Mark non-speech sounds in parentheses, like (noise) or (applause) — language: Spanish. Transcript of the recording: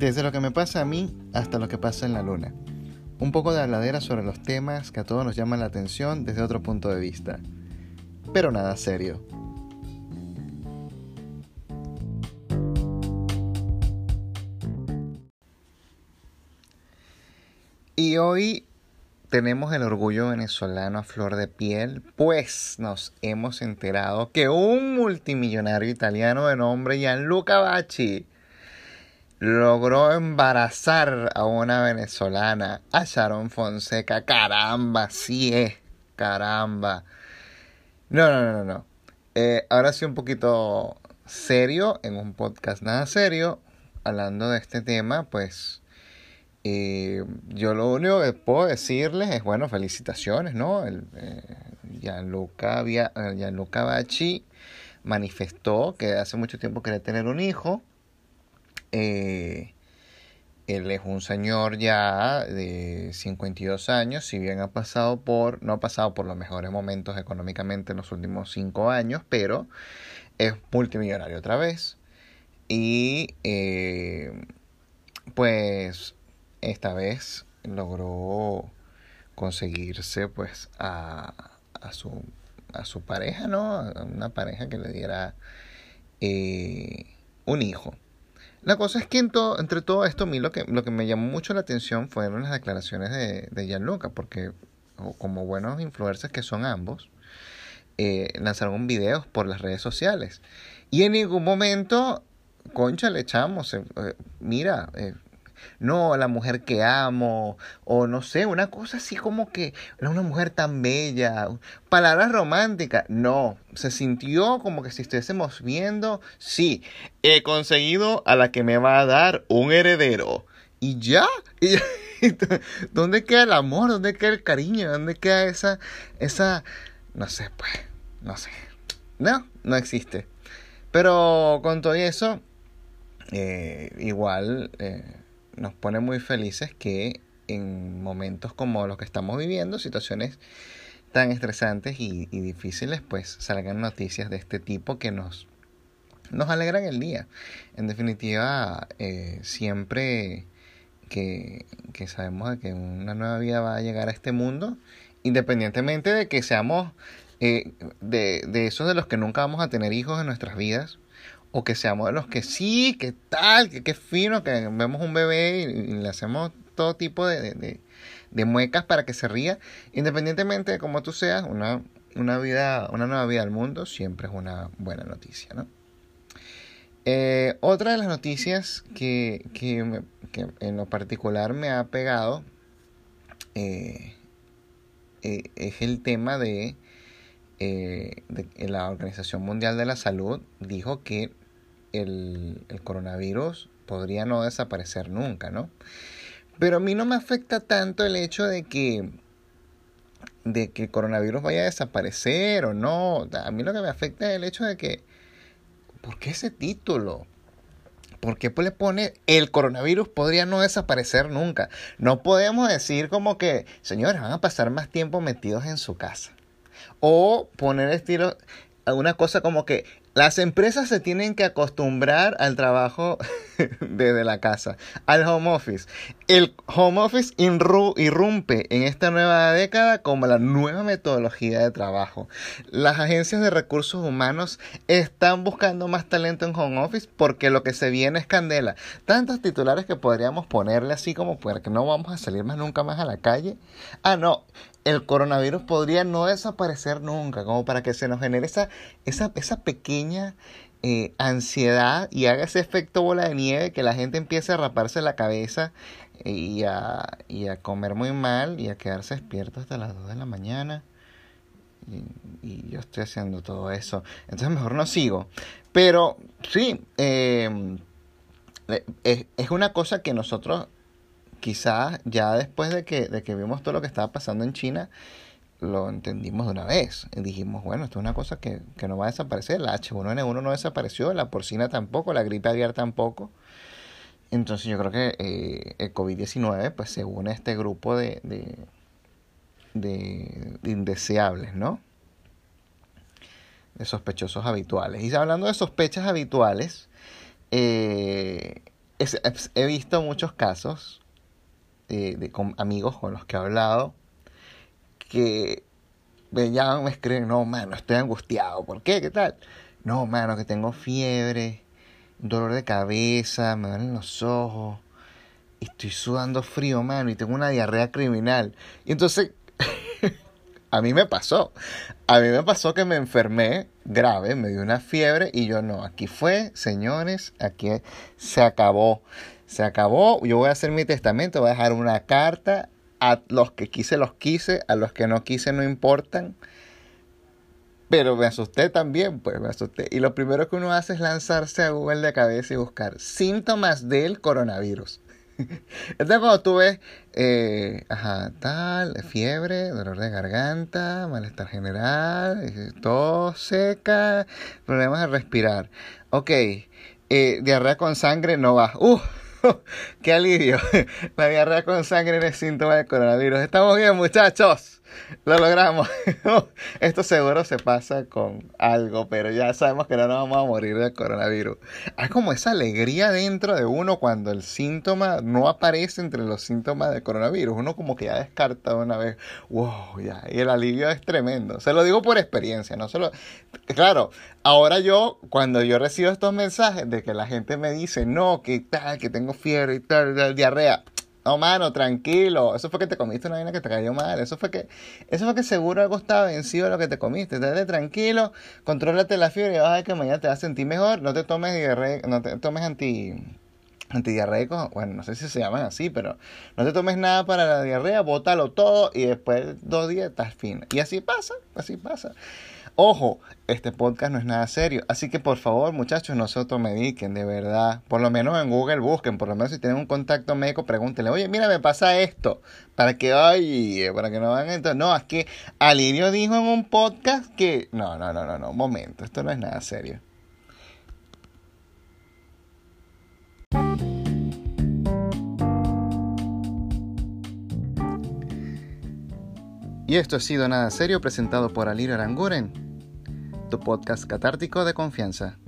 Desde lo que me pasa a mí hasta lo que pasa en la luna. Un poco de habladera sobre los temas que a todos nos llaman la atención desde otro punto de vista. Pero nada serio. Y hoy tenemos el orgullo venezolano a flor de piel, pues nos hemos enterado que un multimillonario italiano de nombre Gianluca Bacci logró embarazar a una venezolana, a Sharon Fonseca. Caramba, sí es, caramba. No, no, no, no. Eh, ahora sí un poquito serio, en un podcast nada serio, hablando de este tema, pues y yo lo único que puedo decirles es, bueno, felicitaciones, ¿no? El, eh, Gianluca, eh, Gianluca Bacci manifestó que hace mucho tiempo quería tener un hijo. Eh, él es un señor ya de 52 años, si bien ha pasado por, no ha pasado por los mejores momentos económicamente en los últimos 5 años, pero es multimillonario otra vez. Y pues esta vez logró conseguirse pues a, a, su, a su pareja, ¿no? una pareja que le diera eh, un hijo. La cosa es que entre todo esto, a mí lo que, lo que me llamó mucho la atención fueron las declaraciones de, de Gianluca, porque como buenos influencers que son ambos, eh, lanzaron videos por las redes sociales. Y en ningún momento, concha, le echamos, eh, mira, no, la mujer que amo, o no sé, una cosa así como que una mujer tan bella, palabras románticas, no, se sintió como que si estuviésemos viendo, sí, he conseguido a la que me va a dar un heredero. Y ya, (laughs) y ¿dónde queda el amor? ¿Dónde queda el cariño? ¿Dónde queda esa, esa, no sé, pues, no sé. No, no existe. Pero con todo eso, eh, igual eh, nos pone muy felices que en momentos como los que estamos viviendo, situaciones tan estresantes y, difíciles, pues salgan noticias de este tipo que nos, nos alegran el día. En definitiva, eh, siempre que, que sabemos de que una nueva vida va a llegar a este mundo, independientemente de que seamos eh, de, de esos de los que nunca vamos a tener hijos en nuestras vidas, o que seamos de los que sí, que tal, que qué fino, que vemos un bebé y, le hacemos todo tipo de, de, muecas para que se ría, independientemente de cómo tú seas, una, una, vida, una nueva vida al mundo siempre es una buena noticia, ¿no? Eh, otra de las noticias que, que, en lo particular me ha pegado eh, eh, es el tema de, de, la Organización Mundial de la Salud dijo que el, coronavirus podría no desaparecer nunca, ¿no? Pero a mí no me afecta tanto el hecho de que de que el coronavirus vaya a desaparecer o no. A mí lo que me afecta es el hecho de que ¿por qué ese título? ¿Por qué le pone el coronavirus podría no desaparecer nunca? No podemos decir como que, señores, van a pasar más tiempo metidos en su casa. O poner estilo, una cosa como que las empresas se tienen que acostumbrar al trabajo (laughs) desde la casa, al home office. El home office irrumpe en esta nueva década como la nueva metodología de trabajo. Las agencias de recursos humanos están buscando más talento en home office porque lo que se viene es candela. Tantos titulares que podríamos ponerle así como porque no vamos a salir más nunca más a la calle. Ah, no, el coronavirus podría no desaparecer nunca, como para que se nos genere esa, esa, esa pequeña eh, ansiedad y haga ese efecto bola de nieve que la gente empiece a raparse la cabeza y a, y a comer muy mal y a quedarse despierto hasta las 2 de la mañana. Y, yo estoy haciendo todo eso. Entonces mejor no sigo. Pero sí, eh, es una cosa que nosotros quizás ya después de que, de que vimos todo lo que estaba pasando en China, lo entendimos de una vez. Y dijimos, bueno, esto es una cosa que, no va a desaparecer. La H1N1 no desapareció, la porcina tampoco, la gripe aviar tampoco. Entonces yo creo que eh, el COVID-19 pues se une a este grupo de, de, de, indeseables, ¿no? De sospechosos habituales. Y hablando de sospechas habituales, eh, he visto muchos casos eh, de, con amigos con los que he hablado que me llaman, me escriben, no, mano, estoy angustiado. ¿Por qué? ¿Qué tal? No, mano, que tengo fiebre, dolor de cabeza, me duelen los ojos, estoy sudando frío, mano, y tengo una diarrea criminal. Y entonces, (laughs) a mí me pasó. A mí me pasó que me enfermé grave, me dio una fiebre y yo no, aquí fue, señores, aquí se acabó. Se acabó, yo voy a hacer mi testamento, voy a dejar una carta a los que quise los quise, a los que no quise no importan. Pero me asusté también, pues me asusté. Y lo primero que uno hace es lanzarse a Google de cabeza y buscar síntomas del coronavirus. (laughs) Entonces cuando tú ves, eh, ajá, tal, fiebre, dolor de garganta, malestar general, eh, tos seca, problemas de respirar. Ok, eh, diarrea con sangre no va. Uh, (laughs) ¡Qué alivio! (laughs) La diarrea con sangre es síntoma del coronavirus. Estamos bien, muchachos. Lo logramos. (laughs) Esto seguro se pasa con algo, pero ya sabemos que no nos vamos a morir del coronavirus. Hay como esa alegría dentro de uno cuando el síntoma no aparece entre los síntomas del coronavirus. Uno como que ya descarta de una vez, wow, ya. Y el alivio es tremendo. Se lo digo por experiencia, no solo. Claro, ahora yo, cuando yo recibo estos mensajes de que la gente me dice, no, que tal, que tengo fiebre y tal, diarrea no, mano, tranquilo. Eso fue que te comiste una vaina que te cayó mal. Eso fue que, eso fue que seguro algo estaba vencido de lo que te comiste. Estate tranquilo, contrólate la fiebre y vas a ver que mañana te vas a sentir mejor. No te tomes diarrea, no te tomes anti antidiarreicos, bueno, no sé si se llaman así, pero no te tomes nada para la diarrea, bótalo todo y después dos días estás fino. Y así pasa, así pasa. Ojo, este podcast no es nada serio, así que por favor muchachos no se automediquen, de verdad. Por lo menos en Google busquen, por lo menos si tienen un contacto médico pregúntenle, oye, mira, me pasa esto, para que, ay, para que no van entonces. No, es que Alirio dijo en un podcast que, no, no, no, no, no, un momento, esto no es nada serio. Y esto ha sido Nada Serio presentado por Alirio Aranguren tu podcast catártico de confianza.